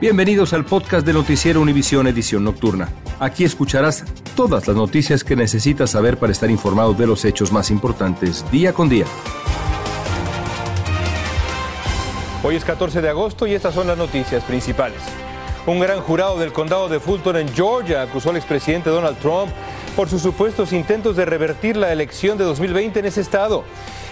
Bienvenidos al podcast de Noticiero Univisión Edición Nocturna. Aquí escucharás todas las noticias que necesitas saber para estar informado de los hechos más importantes día con día. Hoy es 14 de agosto y estas son las noticias principales. Un gran jurado del condado de Fulton en Georgia acusó al expresidente Donald Trump por sus supuestos intentos de revertir la elección de 2020 en ese estado.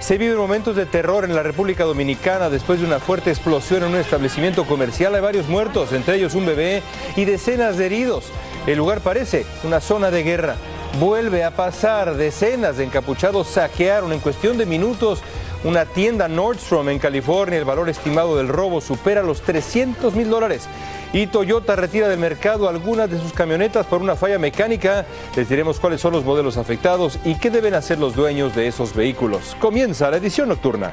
Se viven momentos de terror en la República Dominicana después de una fuerte explosión en un establecimiento comercial. Hay varios muertos, entre ellos un bebé y decenas de heridos. El lugar parece una zona de guerra. Vuelve a pasar. Decenas de encapuchados saquearon en cuestión de minutos una tienda Nordstrom en California. El valor estimado del robo supera los 300 mil dólares y Toyota retira del mercado algunas de sus camionetas por una falla mecánica. Les diremos cuáles son los modelos afectados y qué deben hacer los dueños de esos vehículos. Comienza la edición nocturna.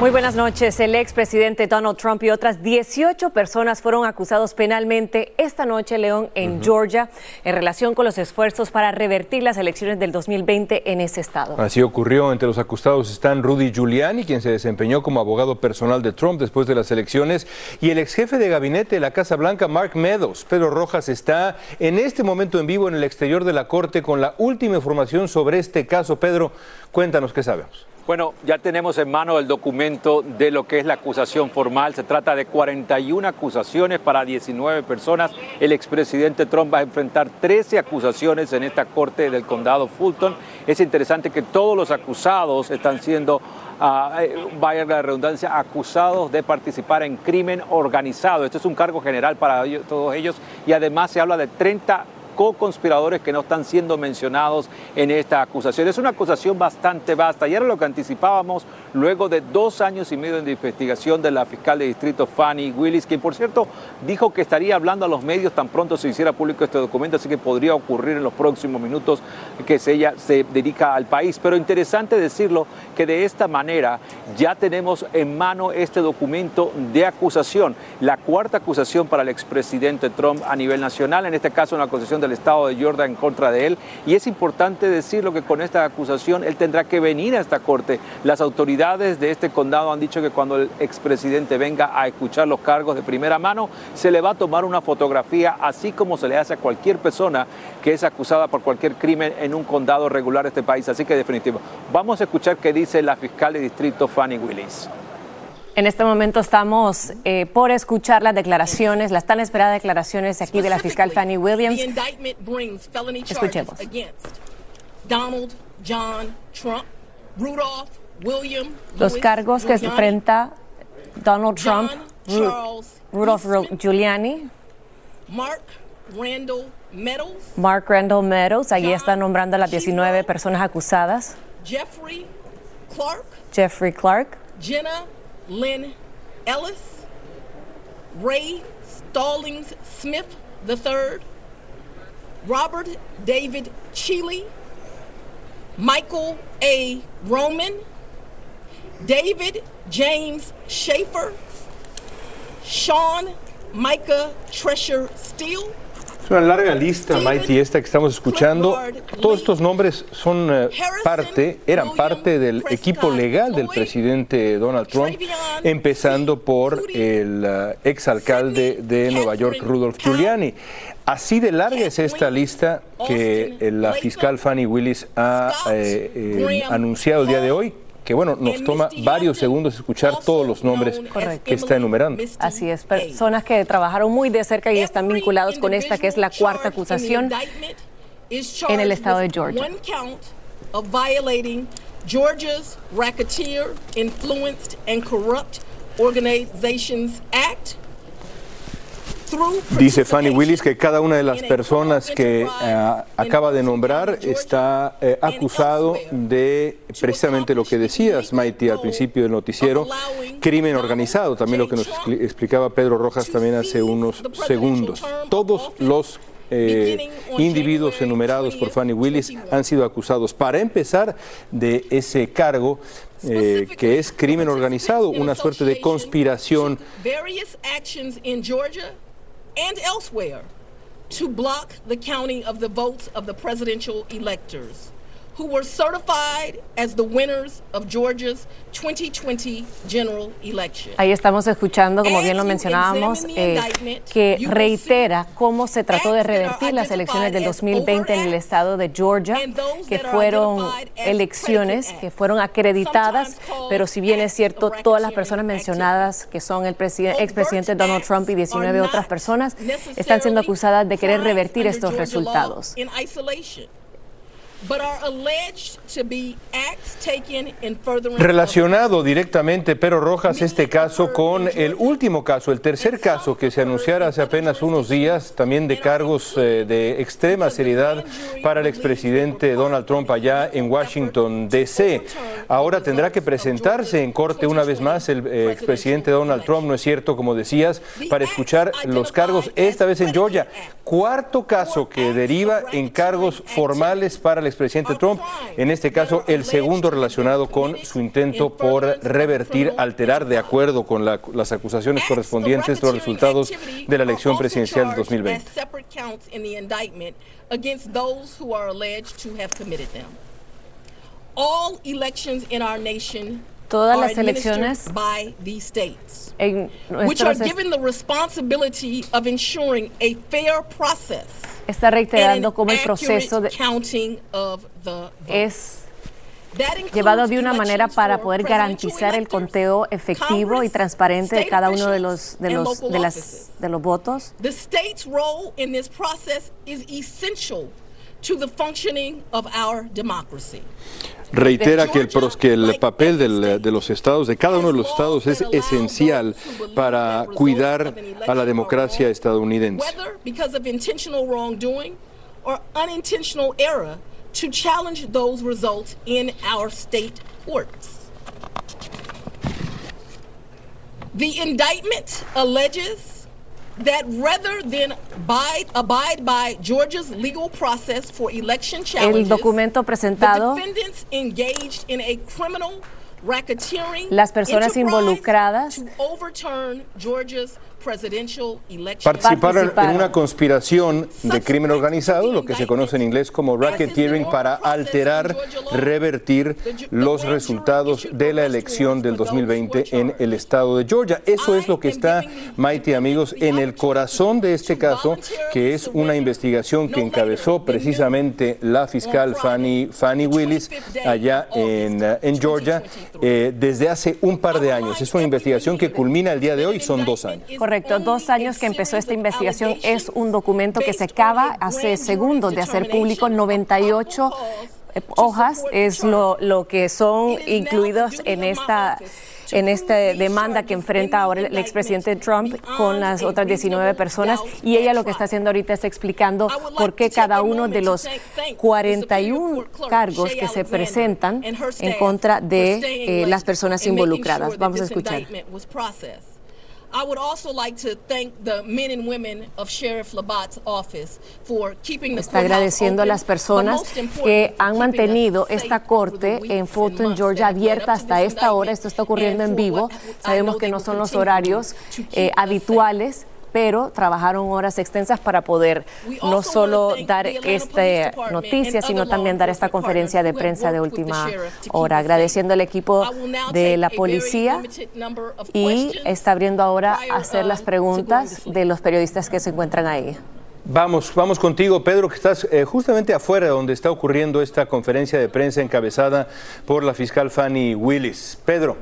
Muy buenas noches. El expresidente Donald Trump y otras 18 personas fueron acusados penalmente esta noche, León, en Georgia, en relación con los esfuerzos para revertir las elecciones del 2020 en ese estado. Así ocurrió. Entre los acusados están Rudy Giuliani, quien se desempeñó como abogado personal de Trump después de las elecciones, y el ex jefe de gabinete de la Casa Blanca, Mark Meadows. Pedro Rojas está en este momento en vivo en el exterior de la Corte con la última información sobre este caso. Pedro, cuéntanos qué sabemos. Bueno, ya tenemos en mano el documento de lo que es la acusación formal. Se trata de 41 acusaciones para 19 personas. El expresidente Trump va a enfrentar 13 acusaciones en esta corte del condado Fulton. Es interesante que todos los acusados están siendo Uh, vaya la redundancia, acusados de participar en crimen organizado. Este es un cargo general para todos ellos y además se habla de 30 co-conspiradores que no están siendo mencionados en esta acusación. Es una acusación bastante vasta y era lo que anticipábamos luego de dos años y medio de investigación de la fiscal de distrito Fanny Willis, quien por cierto dijo que estaría hablando a los medios tan pronto se hiciera público este documento, así que podría ocurrir en los próximos minutos que ella se dedica al país. Pero interesante decirlo que de esta manera ya tenemos en mano este documento de acusación, la cuarta acusación para el expresidente Trump a nivel nacional, en este caso una acusación de Estado de Georgia en contra de él. Y es importante decirlo que con esta acusación él tendrá que venir a esta corte. Las autoridades de este condado han dicho que cuando el expresidente venga a escuchar los cargos de primera mano, se le va a tomar una fotografía, así como se le hace a cualquier persona que es acusada por cualquier crimen en un condado regular de este país. Así que definitivo. Vamos a escuchar qué dice la fiscal de distrito Fanny Willis. En este momento estamos eh, por escuchar las declaraciones, las tan esperadas declaraciones aquí de la fiscal Fanny Williams. Escuchemos. Los cargos que se enfrenta Donald Trump, Rudolph Giuliani, Mark Randall Meadows. Mark Randall Meadows, allí están nombrando a las 19 personas acusadas. Jeffrey Clark. Jeffrey Clark. Jenna Lynn Ellis, Ray Stallings Smith III, Robert David Cheeley, Michael A. Roman, David James Schaefer, Sean Micah Treasure Steele, Es una larga lista, Mighty, esta que estamos escuchando. Todos estos nombres son eh, parte, eran parte del equipo legal del presidente Donald Trump, empezando por el uh, exalcalde de Nueva York, Rudolph Giuliani. Así de larga es esta lista que la fiscal Fanny Willis ha eh, eh, anunciado el día de hoy que bueno, nos toma varios segundos escuchar todos los nombres que está enumerando. Así es, personas que trabajaron muy de cerca y están vinculados con esta que es la cuarta acusación en el estado de Georgia. Georgia's Racketeer Influenced and Corrupt Organizations Act Dice Fanny Willis que cada una de las personas que eh, acaba de nombrar está eh, acusado de precisamente lo que decías, Maiti, al principio del noticiero, crimen organizado, también lo que nos explicaba Pedro Rojas también hace unos segundos. Todos los eh, individuos enumerados por Fanny Willis han sido acusados, para empezar, de ese cargo que es crimen organizado, una suerte de conspiración to block the counting of the votes of the presidential electors who were certified as the winners of Georgia's 2020 general election. Ahí estamos escuchando, como bien lo mencionábamos, eh, que reitera cómo se trató de revertir las elecciones del 2020 en el estado de Georgia, que fueron elecciones que fueron acreditadas, pero si bien es cierto, todas las personas mencionadas, que son el expresidente Donald Trump y 19 otras personas, están siendo acusadas de querer revertir estos resultados. Relacionado directamente, pero Rojas, este caso con el último caso, el tercer caso que se anunciara hace apenas unos días, también de cargos eh, de extrema seriedad para el expresidente Donald Trump allá en Washington, D.C. Ahora tendrá que presentarse en corte una vez más el eh, expresidente Donald Trump, ¿no es cierto? Como decías, para escuchar los cargos, esta vez en Georgia. Cuarto caso que deriva en cargos formales para el expresidente Trump, en este caso el segundo relacionado con su intento por revertir, alterar de acuerdo con las acusaciones correspondientes los resultados de la elección presidencial de 2020. Todas las elecciones en nuestros está reiterando cómo el proceso de, es llevado de una manera para poder garantizar el conteo efectivo y transparente de cada uno de los de los de las de los votos. The state's role in this process is essential to the functioning of our democracy reitera que el, que el papel de los estados, de cada uno de los estados, es esencial para cuidar a la democracia estadounidense. to challenge those results in our state courts. The indictment alleges that rather than abide, abide by Georgia's legal process for election challenges, El documento presentado, the defendants engaged in a criminal racketeering las personas involucradas to overturn Georgia's Participaron en una conspiración de crimen organizado, lo que se conoce en inglés como racketeering, para alterar, revertir los resultados de la elección del 2020 en el estado de Georgia. Eso es lo que está, Mighty amigos, en el corazón de este caso, que es una investigación que encabezó precisamente la fiscal Fanny, Fanny Willis allá en, en Georgia eh, desde hace un par de años. Es una investigación que culmina el día de hoy, son dos años. Correcto, dos años que empezó esta investigación. Es un documento que se acaba hace segundos de hacer público, 98 eh, hojas es lo, lo que son incluidos en esta en esta demanda que enfrenta ahora el expresidente Trump con las otras 19 personas y ella lo que está haciendo ahorita es explicando por qué cada uno de los 41 cargos que se presentan en contra de eh, las personas involucradas. Vamos a escuchar. I would also like to thank the men and women of Sheriff Labatt's office for keeping the Está agradeciendo a las personas que han mantenido esta corte en Fulton, Georgia, abierta hasta esta hora. Esto está ocurriendo en vivo. Sabemos que no son los horarios eh, habituales pero trabajaron horas extensas para poder no solo dar esta noticia, sino también dar esta conferencia de prensa de última hora. Agradeciendo al equipo de la policía y está abriendo ahora a hacer las preguntas de los periodistas que se encuentran ahí. Vamos, vamos contigo, Pedro, que estás eh, justamente afuera donde está ocurriendo esta conferencia de prensa encabezada por la fiscal Fanny Willis. Pedro,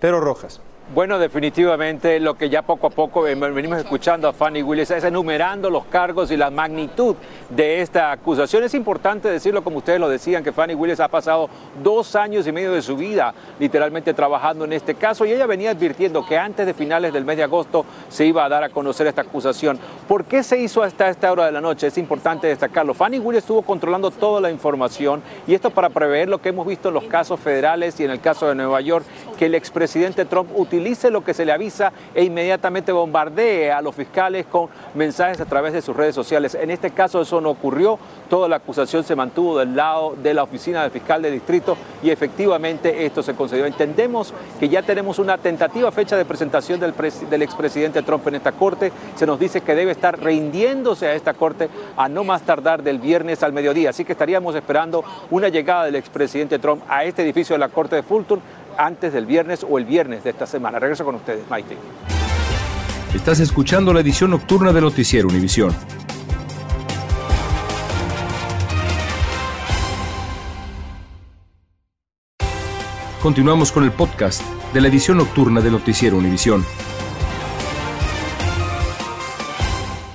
Pedro Rojas. Bueno, definitivamente lo que ya poco a poco venimos escuchando a Fanny Willis es enumerando los cargos y la magnitud de esta acusación. Es importante decirlo como ustedes lo decían, que Fanny Willis ha pasado dos años y medio de su vida literalmente trabajando en este caso y ella venía advirtiendo que antes de finales del mes de agosto se iba a dar a conocer esta acusación. ¿Por qué se hizo hasta esta hora de la noche? Es importante destacarlo. Fanny Willis estuvo controlando toda la información y esto para prever lo que hemos visto en los casos federales y en el caso de Nueva York, que el expresidente Trump utilizó utilice lo que se le avisa e inmediatamente bombardee a los fiscales con mensajes a través de sus redes sociales. En este caso eso no ocurrió, toda la acusación se mantuvo del lado de la oficina del fiscal de distrito y efectivamente esto se concedió. Entendemos que ya tenemos una tentativa fecha de presentación del, del expresidente Trump en esta corte. Se nos dice que debe estar rindiéndose a esta corte a no más tardar del viernes al mediodía. Así que estaríamos esperando una llegada del expresidente Trump a este edificio de la corte de Fulton antes del viernes o el viernes de esta semana. Regreso con ustedes, Maite. Estás escuchando la edición nocturna de Noticiero Univisión. Continuamos con el podcast de la edición nocturna de Noticiero Univisión.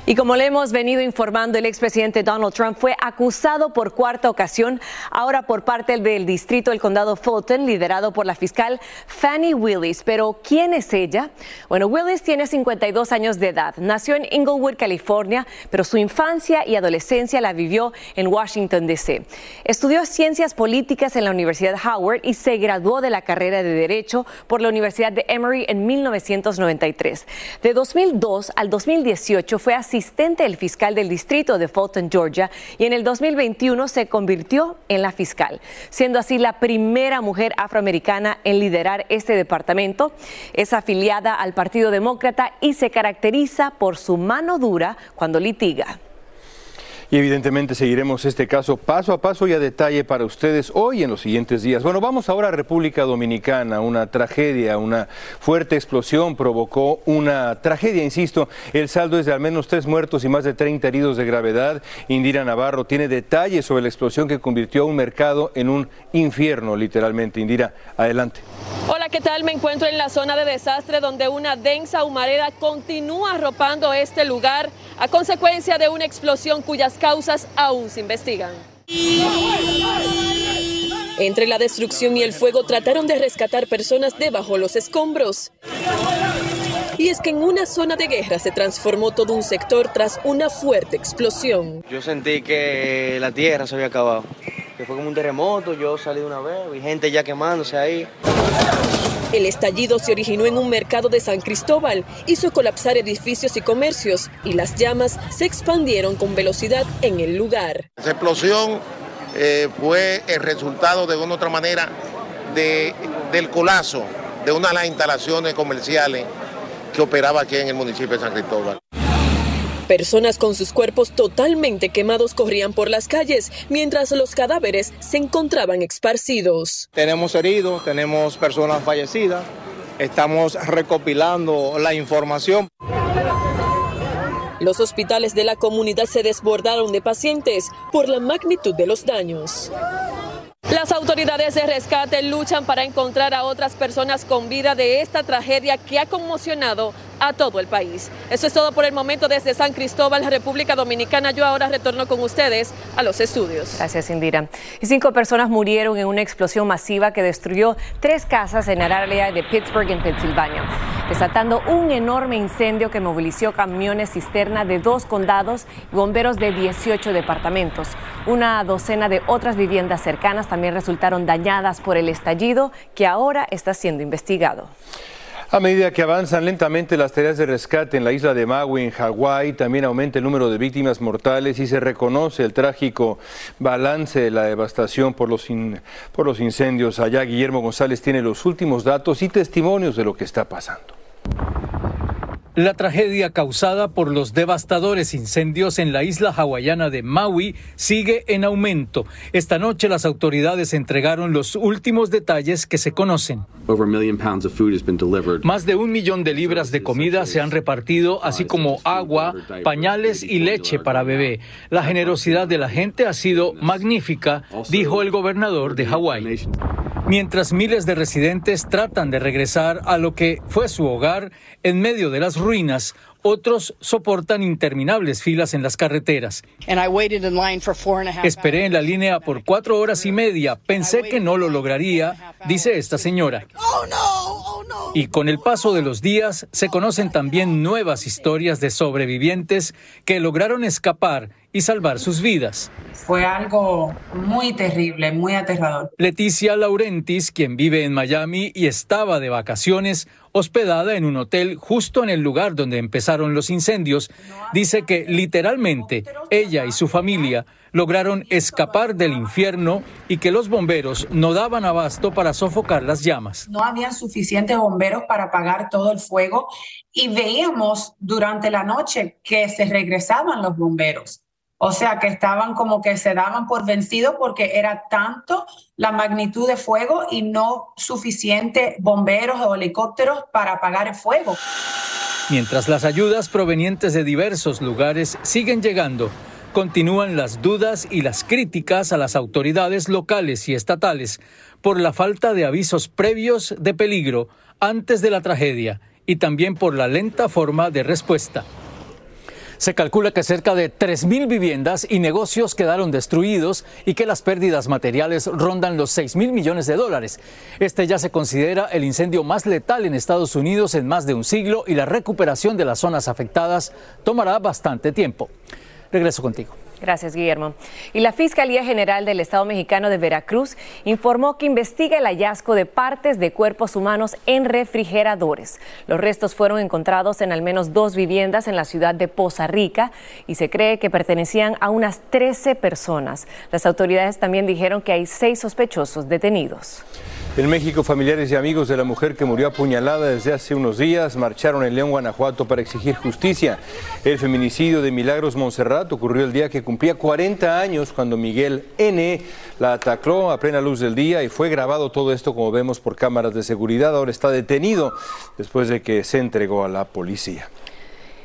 Y como le hemos venido informando, el expresidente Donald Trump fue acusado por cuarta ocasión, ahora por parte del distrito del condado Fulton, liderado por la fiscal Fannie Willis. Pero, ¿quién es ella? Bueno, Willis tiene 52 años de edad. Nació en Inglewood, California, pero su infancia y adolescencia la vivió en Washington, D.C. Estudió ciencias políticas en la Universidad Howard y se graduó de la carrera de Derecho por la Universidad de Emory en 1993. De 2002 al 2018 fue así asistente del fiscal del distrito de Fulton, Georgia, y en el 2021 se convirtió en la fiscal, siendo así la primera mujer afroamericana en liderar este departamento. Es afiliada al Partido Demócrata y se caracteriza por su mano dura cuando litiga. Y evidentemente seguiremos este caso paso a paso y a detalle para ustedes hoy y en los siguientes días. Bueno, vamos ahora a República Dominicana. Una tragedia, una fuerte explosión provocó una tragedia, insisto. El saldo es de al menos tres muertos y más de 30 heridos de gravedad. Indira Navarro tiene detalles sobre la explosión que convirtió a un mercado en un infierno, literalmente. Indira, adelante. Hola, ¿qué tal? Me encuentro en la zona de desastre donde una densa humareda continúa arropando este lugar a consecuencia de una explosión cuyas causas aún se investigan. Entre la destrucción y el fuego trataron de rescatar personas debajo los escombros. Y es que en una zona de guerra se transformó todo un sector tras una fuerte explosión. Yo sentí que la tierra se había acabado, que fue como un terremoto, yo salí de una vez, vi gente ya quemándose ahí. El estallido se originó en un mercado de San Cristóbal, hizo colapsar edificios y comercios y las llamas se expandieron con velocidad en el lugar. Esa explosión eh, fue el resultado de una u otra manera de, del colapso de una de las instalaciones comerciales que operaba aquí en el municipio de San Cristóbal. Personas con sus cuerpos totalmente quemados corrían por las calles, mientras los cadáveres se encontraban esparcidos. Tenemos heridos, tenemos personas fallecidas, estamos recopilando la información. Los hospitales de la comunidad se desbordaron de pacientes por la magnitud de los daños. Las autoridades de rescate luchan para encontrar a otras personas con vida de esta tragedia que ha conmocionado a todo el país. Eso es todo por el momento desde San Cristóbal, República Dominicana. Yo ahora retorno con ustedes a los estudios. Gracias, Indira. Y cinco personas murieron en una explosión masiva que destruyó tres casas en el área de Pittsburgh, en Pensilvania, desatando un enorme incendio que movilizó camiones cisterna de dos condados y bomberos de 18 departamentos. Una docena de otras viviendas cercanas también resultaron dañadas por el estallido que ahora está siendo investigado. A medida que avanzan lentamente las tareas de rescate en la isla de Maui, en Hawái, también aumenta el número de víctimas mortales y se reconoce el trágico balance de la devastación por los, por los incendios. Allá Guillermo González tiene los últimos datos y testimonios de lo que está pasando. La tragedia causada por los devastadores incendios en la isla hawaiana de Maui sigue en aumento. Esta noche las autoridades entregaron los últimos detalles que se conocen. Más de un millón de libras de comida se han repartido, así como agua, pañales y leche para bebé. La generosidad de la gente ha sido magnífica, dijo el gobernador de Hawái. Mientras miles de residentes tratan de regresar a lo que fue su hogar en medio de las ruinas, otros soportan interminables filas en las carreteras. Esperé en la línea por cuatro horas y media. Pensé que no lo lograría, dice esta señora. Y con el paso de los días se conocen también nuevas historias de sobrevivientes que lograron escapar y salvar sus vidas. Fue algo muy terrible, muy aterrador. Leticia Laurentis, quien vive en Miami y estaba de vacaciones, hospedada en un hotel justo en el lugar donde empezaron los incendios, dice que literalmente ella y su familia lograron escapar del infierno y que los bomberos no daban abasto para sofocar las llamas. No había suficientes bomberos para apagar todo el fuego y veíamos durante la noche que se regresaban los bomberos. O sea, que estaban como que se daban por vencidos porque era tanto la magnitud de fuego y no suficiente bomberos o helicópteros para apagar el fuego. Mientras las ayudas provenientes de diversos lugares siguen llegando, continúan las dudas y las críticas a las autoridades locales y estatales por la falta de avisos previos de peligro antes de la tragedia y también por la lenta forma de respuesta. Se calcula que cerca de 3.000 viviendas y negocios quedaron destruidos y que las pérdidas materiales rondan los 6 mil millones de dólares. Este ya se considera el incendio más letal en Estados Unidos en más de un siglo y la recuperación de las zonas afectadas tomará bastante tiempo. Regreso contigo. Gracias, Guillermo. Y la Fiscalía General del Estado mexicano de Veracruz informó que investiga el hallazgo de partes de cuerpos humanos en refrigeradores. Los restos fueron encontrados en al menos dos viviendas en la ciudad de Poza Rica y se cree que pertenecían a unas 13 personas. Las autoridades también dijeron que hay seis sospechosos detenidos. En México, familiares y amigos de la mujer que murió apuñalada desde hace unos días marcharon en León, Guanajuato para exigir justicia. El feminicidio de Milagros Monserrat ocurrió el día que cumplía 40 años cuando Miguel N. la atacó a plena luz del día y fue grabado todo esto como vemos por cámaras de seguridad. Ahora está detenido después de que se entregó a la policía.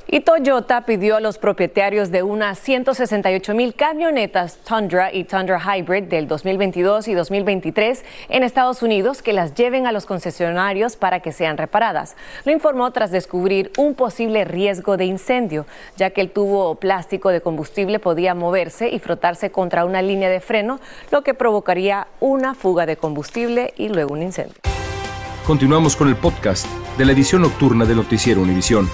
Y Toyota pidió a los propietarios de unas 168 mil camionetas Tundra y Tundra Hybrid del 2022 y 2023 en Estados Unidos que las lleven a los concesionarios para que sean reparadas. Lo informó tras descubrir un posible riesgo de incendio, ya que el tubo plástico de combustible podía moverse y frotarse contra una línea de freno, lo que provocaría una fuga de combustible y luego un incendio. Continuamos con el podcast de la edición nocturna de Noticiero Univisión.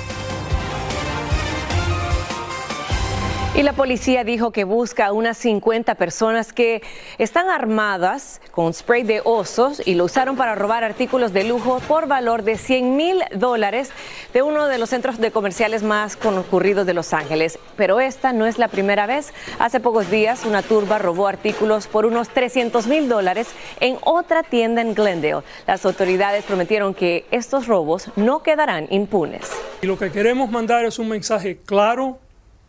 Y la policía dijo que busca a unas 50 personas que están armadas con spray de osos y lo usaron para robar artículos de lujo por valor de 100 mil dólares de uno de los centros de comerciales más concurridos de Los Ángeles. Pero esta no es la primera vez. Hace pocos días una turba robó artículos por unos 300 mil dólares en otra tienda en Glendale. Las autoridades prometieron que estos robos no quedarán impunes. Y lo que queremos mandar es un mensaje claro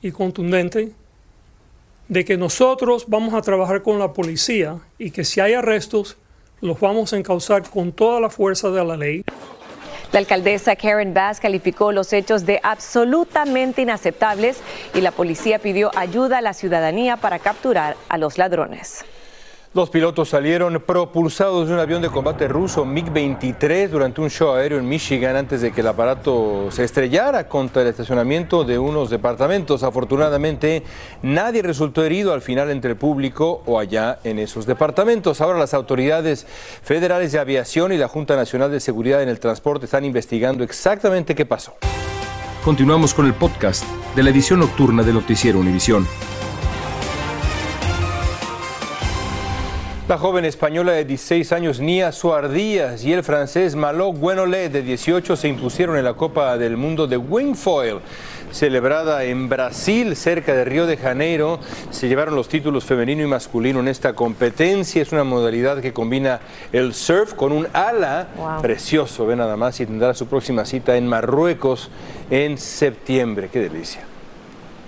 y contundente de que nosotros vamos a trabajar con la policía y que si hay arrestos los vamos a encauzar con toda la fuerza de la ley. La alcaldesa Karen Bass calificó los hechos de absolutamente inaceptables y la policía pidió ayuda a la ciudadanía para capturar a los ladrones. Los pilotos salieron propulsados de un avión de combate ruso MiG-23 durante un show aéreo en Michigan antes de que el aparato se estrellara contra el estacionamiento de unos departamentos. Afortunadamente, nadie resultó herido al final entre el público o allá en esos departamentos. Ahora las autoridades federales de aviación y la Junta Nacional de Seguridad en el Transporte están investigando exactamente qué pasó. Continuamos con el podcast de la edición nocturna de Noticiero Univisión. La joven española de 16 años Nia Suardías y el francés Malo Buenolé de 18 se impusieron en la Copa del Mundo de Wingfoil celebrada en Brasil, cerca de Río de Janeiro. Se llevaron los títulos femenino y masculino en esta competencia. Es una modalidad que combina el surf con un ala precioso, ve nada más, y tendrá su próxima cita en Marruecos en septiembre. Qué delicia.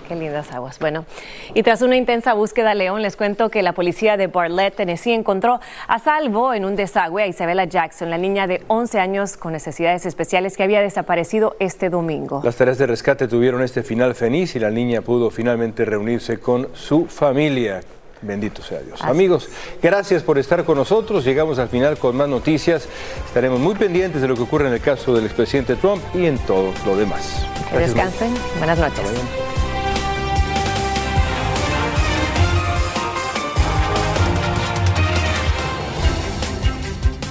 Qué lindas aguas. Bueno, y tras una intensa búsqueda, León, les cuento que la policía de Bartlett, Tennessee, encontró a salvo en un desagüe a Isabella Jackson, la niña de 11 años con necesidades especiales que había desaparecido este domingo. Las tareas de rescate tuvieron este final feliz y la niña pudo finalmente reunirse con su familia. Bendito sea Dios. Amigos, gracias por estar con nosotros. Llegamos al final con más noticias. Estaremos muy pendientes de lo que ocurre en el caso del expresidente Trump y en todo lo demás. Que descansen. Buenas noches.